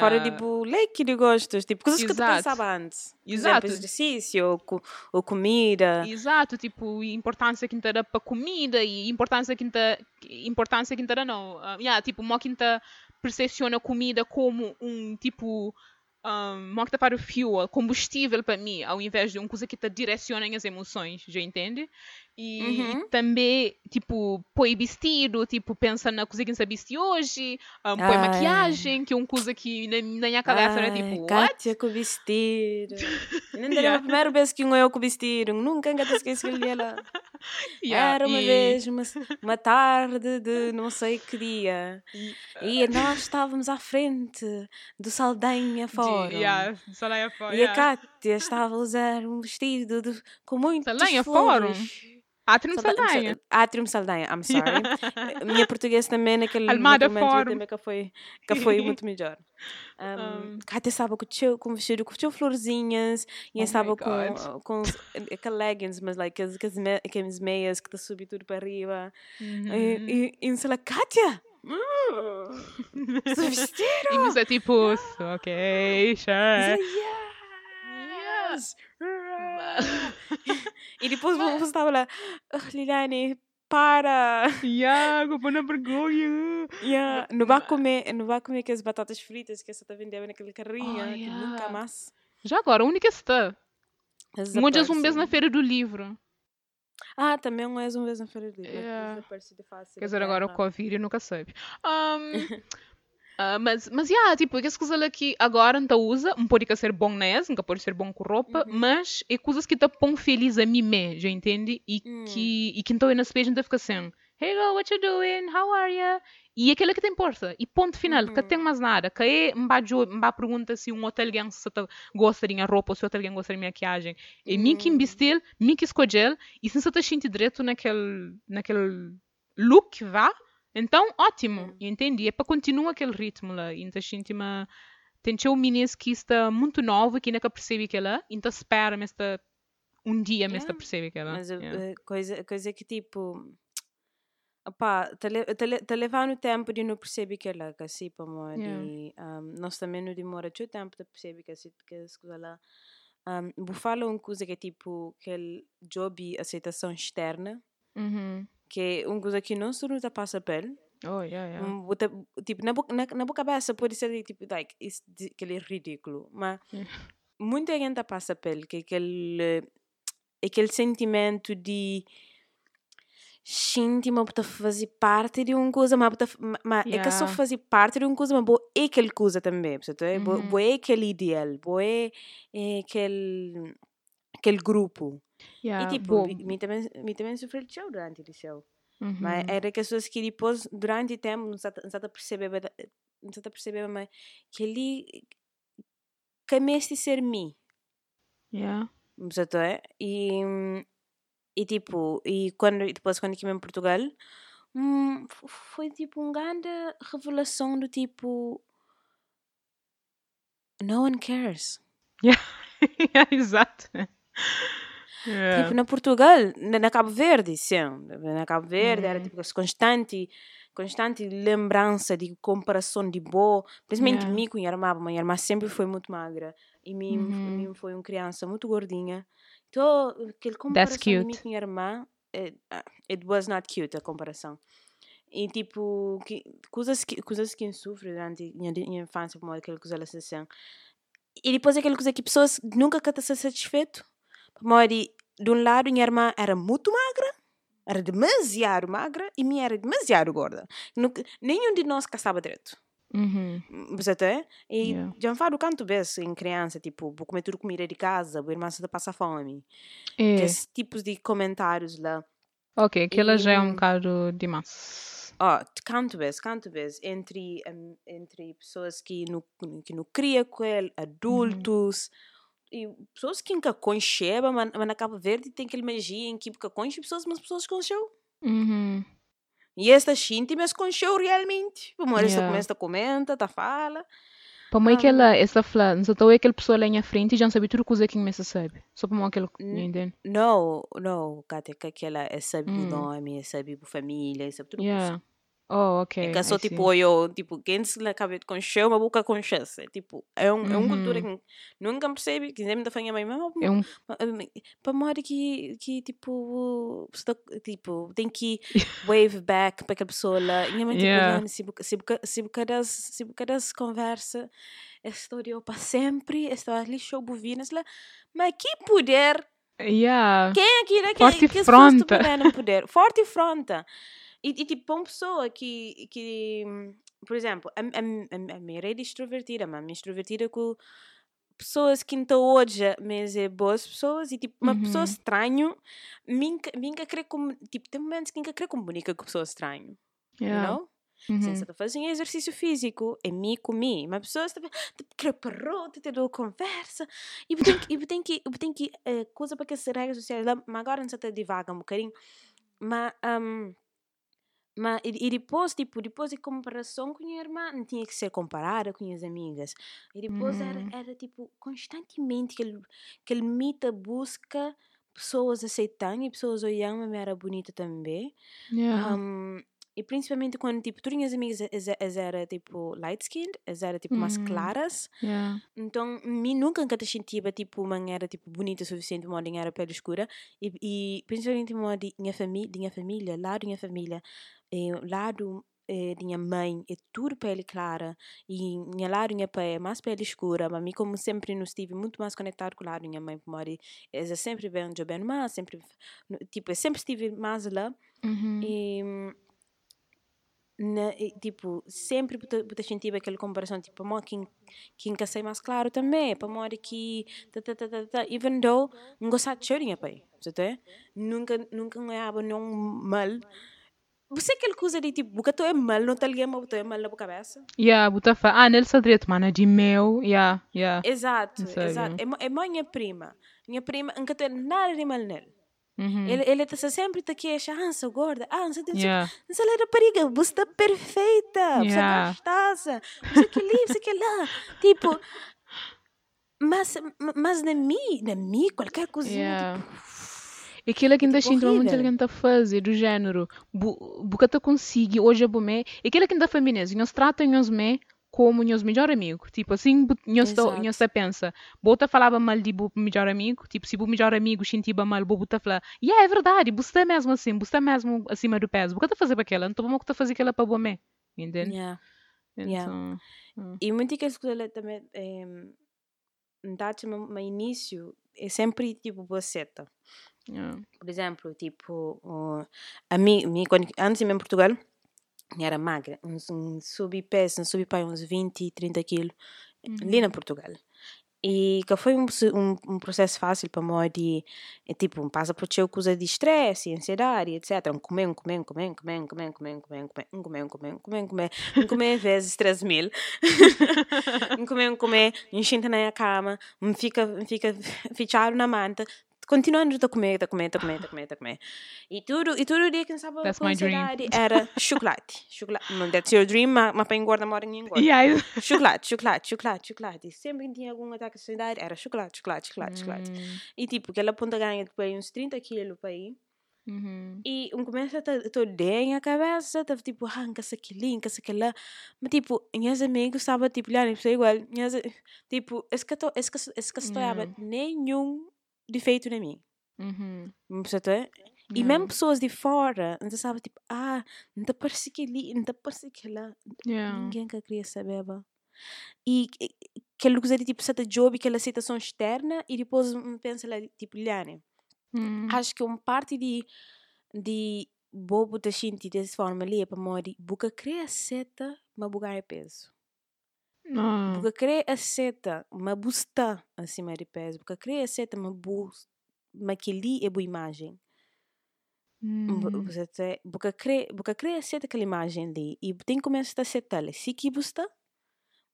Fora, tipo, leque de gostos. Tipo, coisas que tu Exato. pensava antes. Por Exato. exemplo, exercício ou, co- ou comida. Exato, tipo, importância que dá para comida e importância que dá, importância que dá não, ah, yeah, tipo, mó que percepciona comida como um tipo um, para o fuel, combustível para mim, ao invés de uma coisa que te direciona as emoções, já entende? E, Uhum. também, tipo, põe vestido, tipo, pensa na coisa que você vestir hoje, um, põe Ai. maquiagem, que é uma coisa que na, na minha cabeça era Ai, tipo, what? Kátia com vestido. [laughs] Nem era a primeira vez que um eu com vestido. Nunca te esqueci ela. [laughs] Yeah, Era uma e- vez, uma, [laughs] uma tarde de não sei que dia. E nós estávamos à frente do Saldanha de- Fórum. yeah, Salaya Fórum, E a yeah. Kátia estava a usar um vestido de, com muitas Saldanha flores. Fórum? Atrium Salda- Saldanha. Atrium Saldanha, I'm [laughs] sorry. Minha português também naquele, Almada momento também que foi, que foi [laughs] muito melhor. Um, Um. Kátia estava com, com vestido com teu florzinhas e Oh estava com, com aquele leggings, mas like, as, as me, aquelas meias que te subem tudo para arriba. Uhum. E, e, e sei lá, Kátia! [laughs] Vestido! E você é tipo, ok, sure. Yes! [laughs] e depois você estava lá, "Ah, Liliane, para! Iago, põe na vergonha. Yeah. Não vai comer, não vai comer aquelas batatas fritas que essa está vendendo naquele carrinho, Oh, que yeah. nunca mais. Já agora, a única está. Muitas um vez na feira do livro. Ah, também um és um vez na feira de livro. Yeah. De fácil. Quer dizer, agora o Covid nunca sabe. Um, [laughs] ah, mas, mas, yeah, tipo, as coisas aqui agora não usa, não pode ser bom nessa, nunca pode ser bom com roupa, Uhum. mas é coisas que te põem feliz a mim mesmo, já entende? E Hum. que, e que então na espelho não fica assim, hey girl, what you doing? How are you? E aquilo que te importa. E ponto final, que Uhum. tem mais nada. Que é, mba, jo- mba pergunta se um outro alguém se gosta de minha roupa ou se outro alguém gosta de minha maquiagem. É mim que Uhum. investir, mim que escolher, e se você te sente direito naquele, naquele look, vá, então ótimo, Uhum. entendi. É para continuar aquele ritmo lá. Então, gente, uma... tem um menino que está muito novo, que ainda percebe que ela, então espera, mas está um dia, mas está Yeah. percebe que ela. Mas yeah. uh, coisa, coisa que tipo. Opá, te, le- te, le- te levar no tempo de não perceber que ela que assim, para amor. Yeah. E um, nós também não demora muito tempo de perceber que assim, que as coisas lá. Um, vou falar uma coisa que é tipo, aquele job de aceitação externa, Uhum. Que é uma coisa que não se não passa pele. Oh, yeah, yeah. Um, tipo, na, boca- na, na boa cabeça pode ser tipo, like, isso, aquele é ridículo, mas Yeah. muita gente passa pele, que é aquele, aquele sentimento de mas bota fazer parte de uma coisa, mas, bota, ma- ma- é que só Yeah. fazer parte de uma coisa, mas é aquele coisa também, certo? É Uhum. boa é aquele ideal, é, é aquele, aquele grupo. Yeah, e tipo, bom. mi, mi também, mi também sofreu de show durante o liceu. Uhum. Mas era que as pessoas que depois, durante o tempo, não se a perceber, não a perceber, mas que ali a ser mim, Yeah. certo é? E, e tipo, e quando, depois quando estive em Portugal, hum, foi tipo uma grande revelação do tipo, no one cares. [laughs] yeah, exato. Yeah. Tipo, na Portugal, na, na Cabo Verde, sim. Na Cabo Verde era Uhum. tipo constante, constante lembrança de comparação de boa. Principalmente Yeah. mim com minha irmã. Minha irmã sempre foi muito magra. E mim, Uhum. mim foi uma criança muito gordinha. Então, aquela comparação de mim com minha irmã, it, ah, it was not cute, a comparação. E tipo, que, coisas, que, coisas que eu sofro durante minha, minha infância, como aquela coisa assim. E depois aquela coisa que pessoas nunca querem ser satisfeito. Mori, de um lado, minha irmã era muito magra, era demasiado magra, e minha era demasiado gorda. Nunca- nenhum de nós caçava direito. Uhum. Você tá? E Yeah. já falo canto vez em criança, tipo, vou comer tudo comida de casa, vou irmã se passa fome. É. Que Esse tipos de comentários lá. Ok, aquilo já é um E- bocado demais. Ó, canto vez, canto vez, entre, entre pessoas que não, que não criam com ele, adultos, e pessoas que nunca concheba, mas, mas na Cabo Verde tem aquele magia em que nunca conche pessoas, mas pessoas concheu. Uhum. E esta gente mas concheu realmente. Vamos esta Yeah. começa a comenta, tá fala. Para mim, Ah. aquela, essa flá, não só aquela pessoa lá em frente e já sabe tudo coisa que me sabe. Só para mim, aquele, entende? Não, não, Kátia, que aquela é sabe o nome, é sabe a família, é sabe tudo. Yeah. Oh, ok. É que só I tipo eu, tipo, quem se lhe acaba de conhecer, uma boca consciência. Tipo, é, um, é uma cultura Uhum. que nunca percebe, que sempre da fanha mãe, É um. para modo que, que tipo, você tá- tipo, tem que [laughs] wave back para aquela pessoa lá. E minha mãe, tipo, Yeah. se se se se bocadas conversa, essa história para sempre, essa ali show bovinas lá. Mas que poder Yeah. quem é que, né, que, Forte que as pessoas fronta. estão no poder? Forte fronta. E, e tipo, uma pessoa que, que por exemplo, a, a, a, minha rede extrovertida, mas minha extrovertida com pessoas que então hoje, mas é boas pessoas, e tipo, uma pessoa Uhum. estranha, nunca, nunca querer como, tipo, tem momentos que nunca querer comunicar com pessoa estranha, you Yeah. know? Uhum. Sem estar fazendo exercício físico, é mim com mim. Pessoas também tipo, querer parou, te ter conversa. E [laughs] eu tenho que, eu tenho que, tenho que, eh, coisa para que as redes sociais mas agora não se está devagar um bocadinho. Mas, um, mas e, e depois, tipo, depois de comparação com a minha irmã, não tinha que ser comparada com as amigas. E depois era, Uhum. era, tipo, constantemente que ele, que ele mita busca pessoas aceitando e pessoas olhando, mas era bonita também. Yeah. Um, e principalmente quando, tipo, tu tinhas amigas, eram, tipo, light-skinned, eram, tipo, mais Hum. claras. Yeah. Então, mim nunca nunca sentia, tipo, uma era, tipo, bonita o suficiente, uma era pele escura. E, e principalmente uma de minha família, minha família, lá da minha família, lado eh, de minha mãe, é tudo pele clara. E minha lado, minha pai é mais pele escura. Mas mim, como sempre, não estive muito mais conectado com o lado minha mãe, porque eles sempre bem, eu bem mais, sempre, tipo, eu sempre estive mais lá. Uhum. E, na, e, tipo, sempre puta, sentir aquela comparação, tipo, amor, quem, quem quer ser mais claro também, para amor que, tá, tá, tá, tá, tá, even though, não gostar de chorinha, pai, você tá? Nunca, nunca ganhava nenhum mal. Você é aquele coisa de tipo, porque tu é mal, não tá ligado, mas tu é mal na tua cabeça. Yeah, buta fa. Ah, nele só direito, mano, é de mel. Yeah, yeah. Exato, exato. É mãe é minha prima. Minha prima, nunca tu é nada de mal nele. Uhum. Ele, ele tá sempre tá queixa, ah, gorda, ah, não sei de onde. Mas ela era você tá perfeita, você tá yeah. é gostosa, você que lindo, você que. [laughs] Tipo, mas, mas na mim, na mim, qualquer coisa. Tipo, aquilo é que ainda sinto muito alguém tá fazer, do género. Bu, bucata consegui, hoje é bom, E aquilo é que ainda feminês, nós tratam nós me como nós melhor amigo. Tipo, assim, nós tá- tá pensa. Bota falava mal de bu melhor amigo, tipo, se bu melhor amigo sentia mal, bu tá falar, yeah, é verdade, você é mesmo assim, você é mesmo acima do peso. Bucata fazer para aquela, então vamos que tá fazer aquela para bom, entende? yeah. Yeah. Então, hum, E muitas que as coisas também, é, dá-te no início, é sempre tipo boceta. Yeah. Por exemplo, tipo, uh, a mim, mim quando, antes ir em Portugal, era magra, um, subi peso, subi para uns 20, 30 quilos, ali na Portugal. E que foi um, um, um processo fácil para mim de, é, tipo, passa por ter coisa de estresse, ansiedade, etc. Um comer, um comer, um comer, um comer, um comer, um comer, um comer, um comer, um comer, um comer, um comer, um comer, um vezes 3 mil. um comer, um comer, enchendo na cama, um fica, um fica fechado na manta, continuando a comer, a comer, a comer, a comer, a comer. E tudo, e tudo dia que sabe That's com ansiedade era [laughs] chocolate. chocolate. That's your dream, mas para engorda, mora ninguém engorda. Yeah. [laughs] Chocolate, chocolate, chocolate, chocolate. E sempre que tinha algum ataque de ansiedade, era chocolate, chocolate, chocolate, chocolate. Hum, E tipo, aquela ponta ganha depois uns 30 quilos para ir. uhum. E um começa a ter ideia na cabeça, tava tipo, ah, nunca-se aquilo, nunca-se aquilo lá. Mas tipo, minhas amigos estavam tipo, olhando, isso é igual. Minhas, tipo, esse que eu esse que estou nenhum defeito em mim. Uhum. E mesmo pessoas de fora, não sabe tipo, ah, não te parece que ali, não te parece que lá. Yeah. Ninguém que queria saber. E e- e- aquela coisa de tipo, certa job, aquela situação externa, e depois pensa lá, tipo, Liane, Hum. acho que uma parte de, de bobo da gente dessa forma ali é para morrer, buca cria seta, mas buca é peso. Porque ah. crê a seta, uma busta acima de peso, porque crê a seta, uma busta, uma que é boa imagem. Hum. Porque crê porque querer a seta aquela imagem ali, e tem que começar a setar ali, se que busta,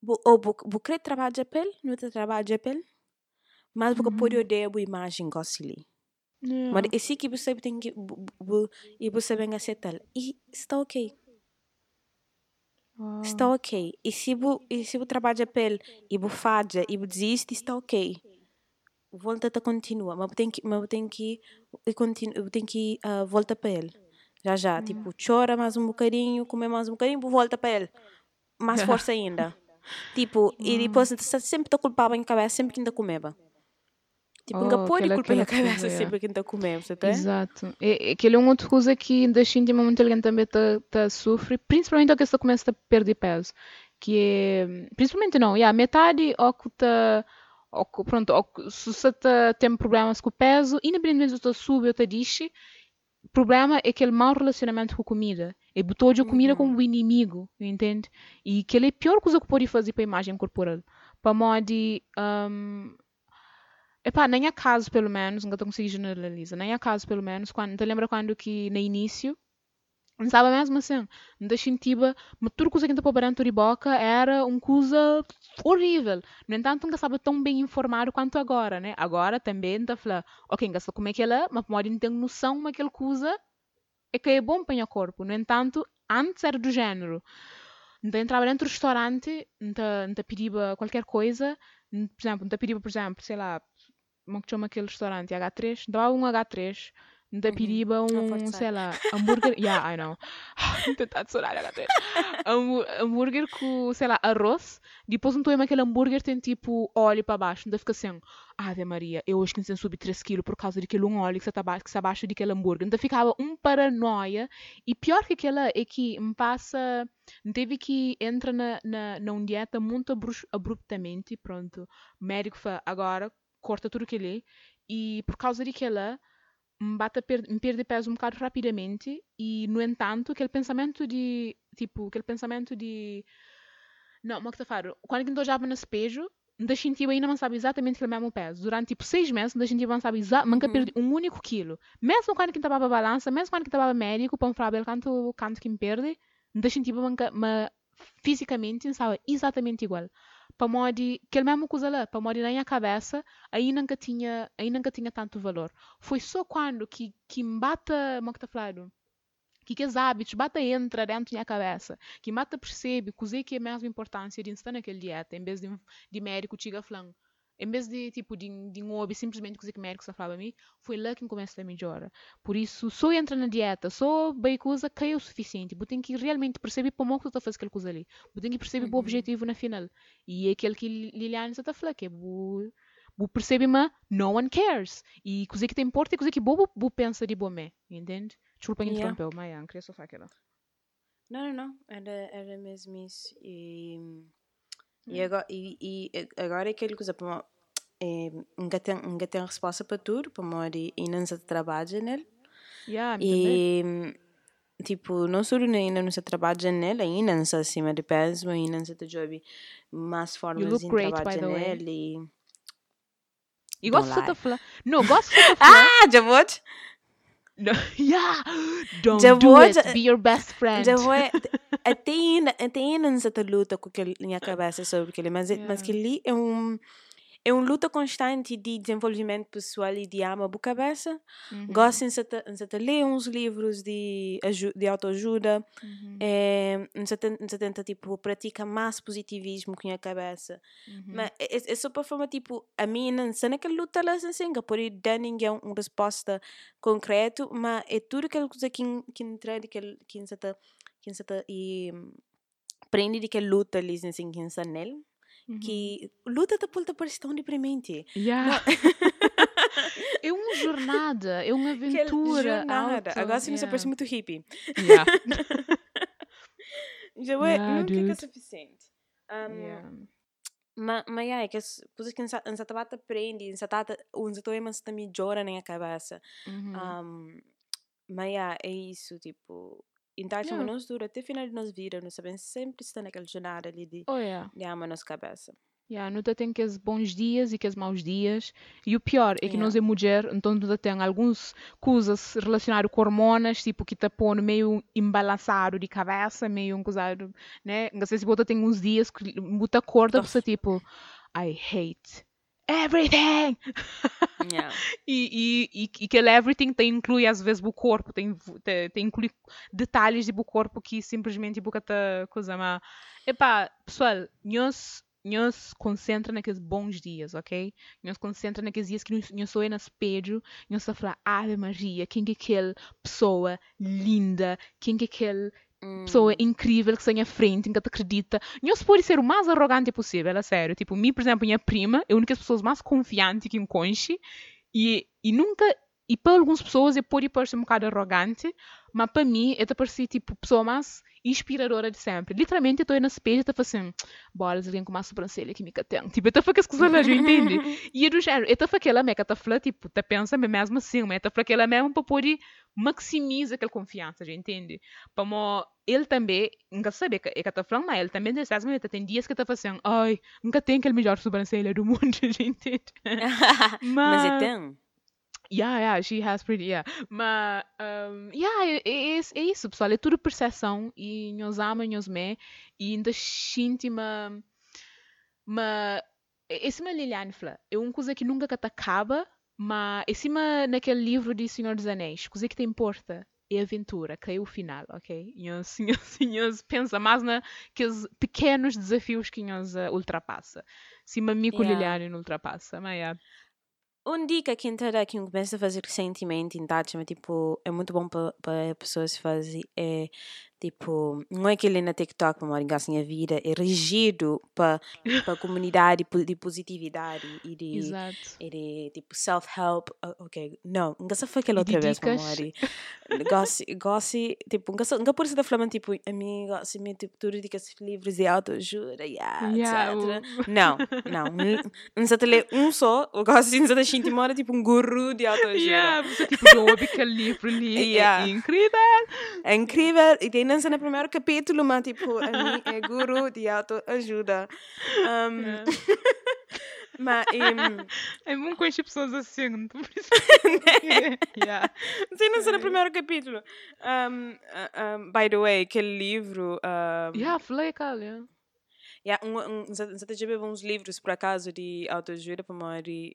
ou porque querer trabalhar pele, não te de pele, mas porque pode uhum. odeia boa imagem gosili. Yeah. Mas esse que você tem que, e você vem a setar, e está ok está ok. E se bu, e se bu trabalha pele e bu falha e bu desiste, está ok. Volta a continua, mas tem que, mas tem que continua, tem que ah, volta para ele. Já já, tipo, chora mais um bocadinho, come mais um bocadinho, volta para ele. Mais força ainda. [laughs] Tipo, e depois você sempre te culpava em cabeça, sempre que ainda comeva. Tipo, Oh, pode aquela- culpar na cabeça coisa, sempre que ainda comeva, você tá? Exato. E, aquele é uma outra coisa que deixa intimamente alguém também tá, tá sofre, principalmente ao que você começa a perder peso. Que é, principalmente não, yeah, metade ao que tá, que, pronto, que, se você tá, tem problemas com o peso, independentemente se você sube ou dixe, o problema é aquele mau relacionamento com a comida. É botou a comida como o inimigo, entende? E que ele é a pior coisa que pode fazer para a imagem corporal. Para modo um, Epá, nem acaso pelo menos, nunca conseguindo generalizar, nem acaso pelo menos, quando, te lembra quando que no início, não sabe mesmo assim, da Xintiba, mas tudo que está para de boca era uma coisa horrível. No entanto, nunca estava tão bem informado quanto agora, né? Agora também está a falar, ok, nunca como é que ela, mas pode não ter noção de aquela coisa é que é bom para o corpo. No entanto, antes era do género. Então entrava dentro do restaurante, então, então pedia qualquer coisa, por exemplo, então pedia, por exemplo, sei lá, como que chama aquele restaurante? H3? Dava um H3, então pedia Ah, um, forte sei lá, [laughs] hambúrguer. yeah, I know. [laughs] Tentar sonar H3. Hambú- hambúrguer com, sei lá, arroz. Depois não estou aquele hambúrguer tem tipo óleo para baixo. Então fica assim, Ave Maria, eu hoje que subir 3 kg por causa daquele um óleo que está abaixo, que está abaixo daquele hambúrguer. Então ficava um paranoia. E pior que aquela é que me passa. Teve que entra na, na, na dieta muito abru- abruptamente. Pronto, o médico fala, agora corta tudo aquilo. é", E por causa daquela me bate a per me perde peso um bocado rapidamente e no entanto aquele pensamento de tipo aquele pensamento de não, mas que tá faro quando eu já no espejo da sentia ainda não sabe exatamente aquele mesmo peso. Durante tipo seis meses da sentia não sabe exatamente nunca perdi um único quilo. Mesmo quando eu estava a balança mesmo quando eu estava médico para falar quanto quanto que me perde da sentia nunca mas fisicamente estava exatamente igual para modo aquele mesmo coisa lá para modo na minha cabeça aí nunca tinha aí nunca tinha tanto valor foi só quando que, que me bate, como que falando? Que que os hábitos bata entra dentro da minha cabeça, que mata percebe que que é mesmo importância de estar naquele dieta, em vez de, de médico tiga falando, em vez de tipo de, de um hobby simplesmente coisa que o médico está falando a mim, foi lá que começa a melhorar. Por isso, só entra na dieta, só bem coisa que é o suficiente, você tem que realmente perceber como que tu está fazendo aquela coisa ali, você tem que perceber o objetivo na final. E é aquele que Liliane está a falar, que é bu, bu percebe mas no one cares. E coisa que te importa é coisa que bobo bu pensa de bom entende? Desculpa Yeah. interrompeu, Mayan, queria só falar aquilo. Não, não, não. Era, era mesmo isso. E, e, agora, e, e agora é aquele coisa para nunca tem, nunca tem resposta para tudo, para morrer e não se trabalha nele. Yeah? E tipo, não só ainda não se trabalha nele, ainda não se acima de peso, ainda não se joga mais formas de way. nele. E... E gosto de falar. Não, gosto de falar. [laughs] Ah, já vou? No, [laughs] yeah! Don't Já do vou- it. Be your best friend. Já vou. Até ainda, até ainda não se luta com aquele na minha cabeça sobre aquele, mas, é- mas Yeah. que ali é um. É uma luta constante de desenvolvimento pessoal e de ama a cabeça. Uhum, Gosto de ler uns livros de, de autoajuda. uhum, É, tenta, tipo, pratica mais positivismo com a cabeça. uhum. Mas é, é- é só para forma, tipo, a mim não sei naquela luta lá assim, que por aí dar ninguém uma resposta concreta, mas é tudo aquela coisa que que entra que que que e prende de que luta ali assim que está nele uhum. que luta tá por parece tão deprimente Yeah. é uma jornada, é uma [laughs] aventura. jornada agora sim você yeah. parece muito hippie Yeah. [laughs] já é Yeah, nunca é dude. suficiente um, Yeah. Mas, mas é, que as coisas que a gente aprende, a gente está mas também na minha cabeça. Uhum. Um, mas é, é isso, tipo, então Yeah. yeah. nós dura até o final de nossa vida, nós sabemos sempre estar naquela jornada ali de, Oh, yeah. de ama nossa cabeça. Yeah, nós tem que os bons dias e que os maus dias. E o pior é que Yeah. nós é mulher, então nós tem algumas coisas relacionadas com hormonas, tipo que tá pondo meio embalançado de cabeça, meio um coisado, né? Não sei se você tem uns dias que muita corda, você tipo, I hate everything. Yeah. [laughs] E, e, e, e aquele everything tem, inclui às vezes o corpo, tem, tem, tem inclui detalhes do corpo que simplesmente boca tá coisa, mas epá, pessoal, nós não se concentra naqueles bons dias, ok? Não se concentra naqueles dias que não sou no espelho, não se fala, Ave Maria, quem é aquela pessoa linda, quem é aquela pessoa Hum. incrível que está à frente, que te acredita. Não se pode ser o mais arrogante possível, a sério. Tipo, mim, por exemplo, minha prima é uma das pessoas mais confiantes que me conhece e, e nunca. E para algumas pessoas eu pode parecer um bocado arrogante, mas para mim é parecer tipo a pessoa mais inspiradora de sempre. Literalmente eu estou na espelho e estou assim, bolas, alguém com uma sobrancelha que me tem. Tipo, eu estou fazendo as coisas lá, entende? [laughs] E é do género, eu estou fazendo aquela meca, estou falando, tipo, tu pensa mesmo assim, mas fazendo aquela mesmo para poder maximizar aquela confiança, já entende? Para ele também, nunca sabe que é que está falando, mas ele também desse momento tem dias que está fazendo, ai, nunca tem aquele melhor sobrancelha do mundo, [laughs] já entende? [laughs] Mas é tem. Yeah, yeah, she has pretty, yeah. Mas, um, yeah, é, é, é isso, pessoal. É tudo percepção e nós amamos, nós me e ainda sinto uma... uma esse uma Liliane fala, é uma coisa que nunca acaba, mas em cima naquele livro de Senhor dos Anéis, coisa que te importa é aventura, que é o final, ok? Nós, nós, nós pensa mais naqueles pequenos desafios que nós ultrapassa. Cima amigo yeah. Liliane não ultrapassa, mas yeah. Um dica que entra que começa a fazer recentemente em tipo, é muito bom para a pessoa se fazer, é tipo, não é que ele na TikTok para morar assim a vida, é regido para a [laughs] comunidade de positividade e de, Exato. e de tipo self-help, ok, não, se foi aquela outra vez gosto, [laughs] gosto, tipo, nunca por isso da flama, tipo, a mim gosto, me tipo, tudo de esses livros de autoajuda, yeah, Yeah, etc. Não, não, [laughs] não sei ler um só, eu gosto de não sei mora tipo um guru de autoajuda. Yeah, você tipo, dou aquele livro ali, é incrível. É incrível, e tem dança no primeiro capítulo, mas tipo, a mim é guru de autoajuda. Um, Yeah. mas, um, É bom conhecer pessoas assim, não por isso. yeah. Sim, não sei no primeiro capítulo. Um, um, by the way, aquele livro. Um, Yeah, falei, cara. yeah, um, um, já uns livros, por acaso, de autoajuda para morar. Que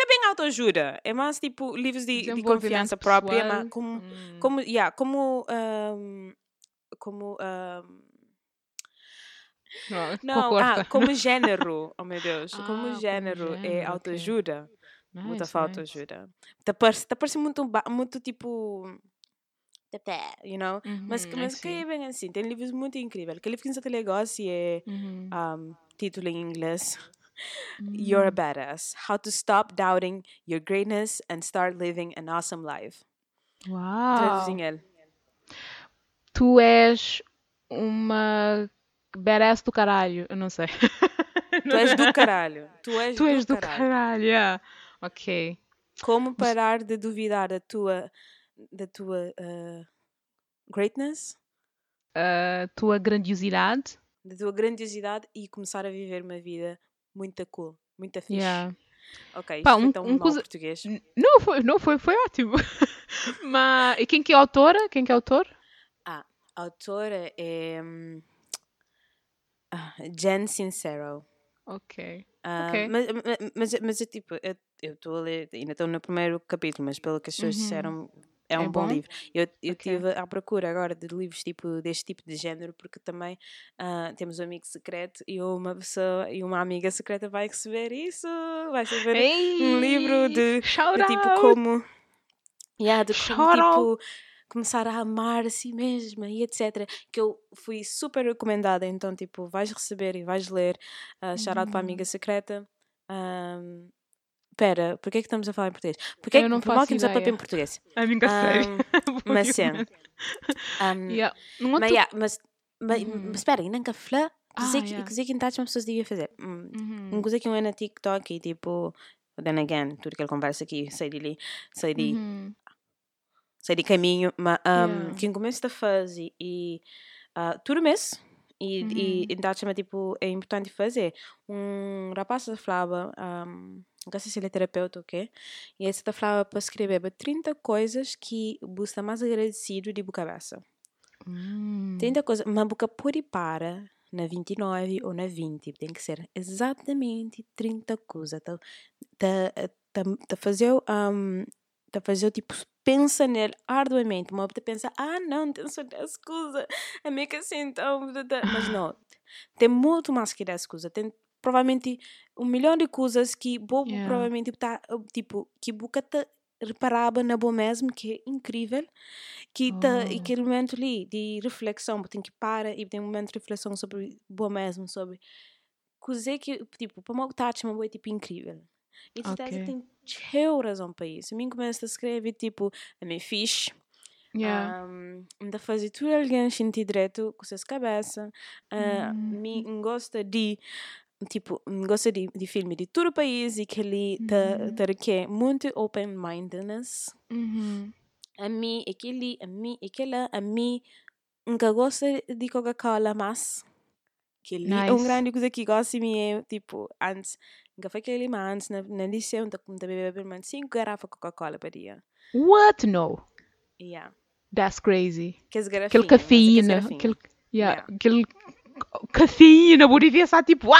é bem autoajuda. É mais tipo livros de, de confiança própria, mas como. Hum. Como, yeah, como. um, como. um, Não, [laughs] não, concorda. ah, como gênero. Oh meu Deus. Ah, como gênero, é autoajuda. Muita Nice, falta nice. ajuda. Tá parece, tá parece muito, muito tipo. You know? Mas, Uhum, I mas que see. é bem assim. Tem livros muito incríveis. Aquele livro que você negócio é. Uhum. Um, título em inglês. You're a Hum. badass. How to stop doubting your greatness and start living an awesome life. Uau! Ele. Tu és uma badass do caralho. Eu não sei. [laughs] Tu és do caralho. Tu és, Tu és do, do caralho. caralho, yeah. Ok. Como parar de duvidar da tua, da tua uh, greatness, A tua grandiosidade. da tua grandiosidade e começar a viver uma vida muito cool, muito fixe. Yeah. Ok, Pá, um- tão um coisa- português. Não, foi, não foi, foi ótimo. [laughs] Mas e quem que é a autora? Quem que é autor? A autora é ah, Jen Sincero. Ok. Ah, Ok. mas, mas, mas, é tipo, eu estou a ler, ainda estou no primeiro capítulo, mas pelo que as pessoas Uhum. disseram, é É um bom, bom? livro. Eu eu Ok. estive à procura agora de livros tipo, deste tipo de género, porque também ah, temos um amigo secreto e uma pessoa e uma amiga secreta vai receber isso, vai receber um livro de, de tipo como, yeah, de como tipo começar a amar a si mesma e etc. Que eu fui super recomendada, então tipo, vais receber e vais ler. Uh, shout out para a Uhum. amiga secreta. Um, Pera, porquê é que estamos a falar em português? Porquê é que não faço que nos a ideia. em português? A minha série. Um, mas sim. Um, Yeah. Não mas, outro- yeah, mas, mas, Uhum. mas espera, ainda que flá, Ah, que em tática uma pessoa devia fazer. Hum, Uhum. Uma coisa que eu é na TikTok e tipo, then again, tudo que ele conversa aqui, sei de ali, sei de, Uhum. Sei de caminho, mas um, Yeah. quem começa a fazer e uh, tudo mês e, e Uhum. em tática tipo, é importante fazer. Um rapaz da falava, um, não sei se ele é terapeuta ou quê, e esse da falava para escrever 30 coisas que você está mais agradecido de boca cabeça. Hum. 30 coisas, mas boca pode para na 29 ou na 20, tem que ser exatamente 30 coisas. Tá, tá, tá, tá fazer, um, tá fazer tipo, pensa nele arduamente, mas você pensa, ah não, tem só 10 coisas, é meio que assim, então, tá, tá. mas não, tem muito mais que 10 coisas, tem provavelmente um milhão de coisas que bobo Yeah. provavelmente tá tipo que boca te reparava na boa mesmo que é incrível que tá e Oh. aquele momento ali de reflexão tem que parar e tem um momento de reflexão sobre boa mesmo sobre coisa que tipo para uma tática uma boa tipo incrível e tu Ok. tem cheio razão para isso a mim começa a escrever tipo a minha fixe Yeah. um, ainda fazer tudo alguém sentir direito com suas cabeças. Uh, Uhum. Me gosta de, tipo, gosta de, de filme de todo o país e que ele tá, Uhum. tá requer muito open-mindedness. Uhum. A mim, aquele, a mim, aquela, a mim, nunca gosta de Coca-Cola, mas aquele é um Nice. grande coisa que gosta de mim é, tipo, antes, foi aquele, mas antes, na, na liceu, eu bebia pelo menos cinco garrafas de Coca-Cola por dia. What? No. Yeah. That's crazy. Que as Aquele cafeína. Aquele, yeah, Yeah. aquele cafeína, por devia estar tipo, ah!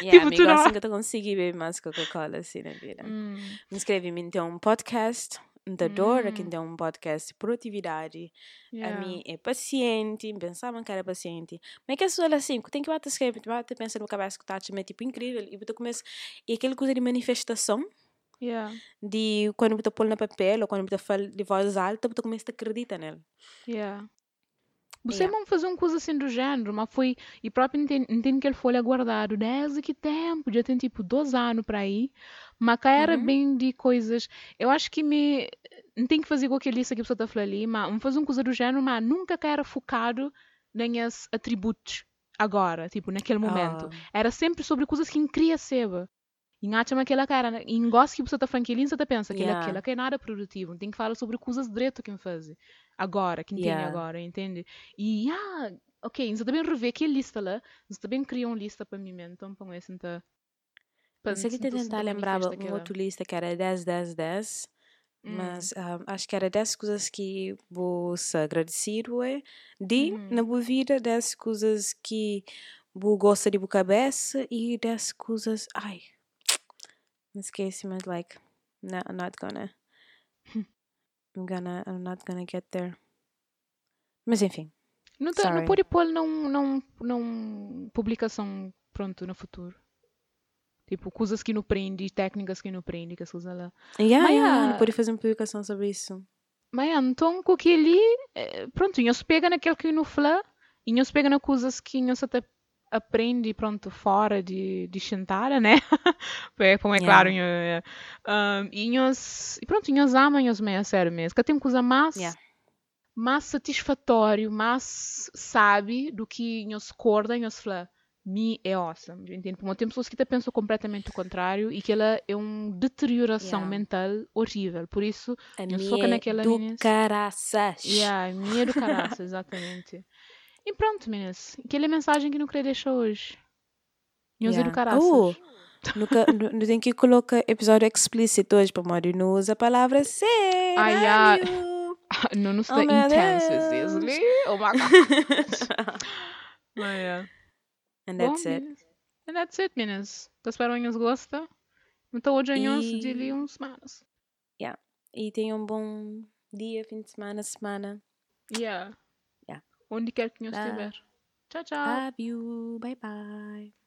Yeah, Tipo, amigo, tu não- assim que eu consegui beber mais Coca-Cola assim na vida. Hum. Inscreve-me então um podcast da Dora, que Hum. tem um podcast de produtividade. Yeah. A mim é paciente, pensava que era paciente. Mas é que é assim, tem que bater escrever, tu bate pensar no cabeça que tá é tipo incrível. E tu começa, e aquela coisa de manifestação, Yeah. de quando tu põe no papel ou quando tu fala de voz alta, tu começa a acreditar nele. Yeah. Você Yeah. não fazer uma coisa assim do género, mas foi. E próprio entendo, que ele foi guardado desde que tempo, já tem tipo dois anos para aí. Mas cá era Uhum. bem de coisas. Eu acho que me. Não tem que fazer igual aquele lista que a pessoa está falando ali, mas vamos fazer uma coisa do género, mas nunca cá era focado nesses atributos agora, tipo, naquele momento. Ah, Era sempre sobre coisas que queria ser. E acha aquela cara, e gosto que você está ele, você tá pensa que Yeah. aquela que é nada produtivo, tem que falar sobre coisas direito que faz agora, que tem Yeah. agora, entende? E, ah, ok, você também rever que lista lá, você também criou uma lista para mim, então põe esse então. Pensei que te tentar lembrar um outro lista que era 10, 10, 10. Hum. Mas ah, acho que era 10 coisas que vou se agradecer ué, de Uhum. na boa vida, 10 coisas que vou gosta de boa cabeça e 10 coisas. Ai, me esqueci, mas like, no, I'm not gonna. I'm gonna, I'm not gonna get there. Mas enfim, Não, não Sorry. pode pôr não, não, não publicação pronto no futuro. Tipo, coisas que não prende, técnicas que não prende, que as coisas lá. yeah, Mas, yeah, ah, não pode fazer uma publicação sobre isso. Mas então, com aquele, eh, pronto, nós pega naquele que não fala e nós pega nas coisas que nós até aprende, pronto, fora de, de sentar, né? [laughs] é, como é Yeah. claro, nho- um, e nós, e pronto, nós amamos meio a sério mesmo. Que tem coisa mais, Yeah. mais satisfatório, mais sabe do que nós corda nós fala, me é awesome, entende? Porque tem pessoas que até pensam completamente o contrário e que ela é uma deterioração Yeah. mental horrível. Por isso, A Eu sou que naquela do meninas. caraças. Yeah, minha do caraças, [laughs] exatamente. E pronto, meninas. Aquela mensagem que não queria deixar hoje. Nós é do Yeah. caraças. Oh, nunca, nu- [laughs] nu tem que colocar episódio explícito hoje, para Mário não usa a palavra ser. Ah, yeah. amigo. não nos Oh, está meu intenso, Deus. seriously. Oh my [laughs] god. Mas, yeah. And Bom, that's it. meninas. And that's it, meninas. Então, espero que vocês gostem. Então, hoje é nós E- de ali uns semanas. E tenham um bom dia, fim de semana, semana. Yeah. Yeah. Onde quer que nós Bye. estiver. Tchau, tchau. Love you. Bye bye.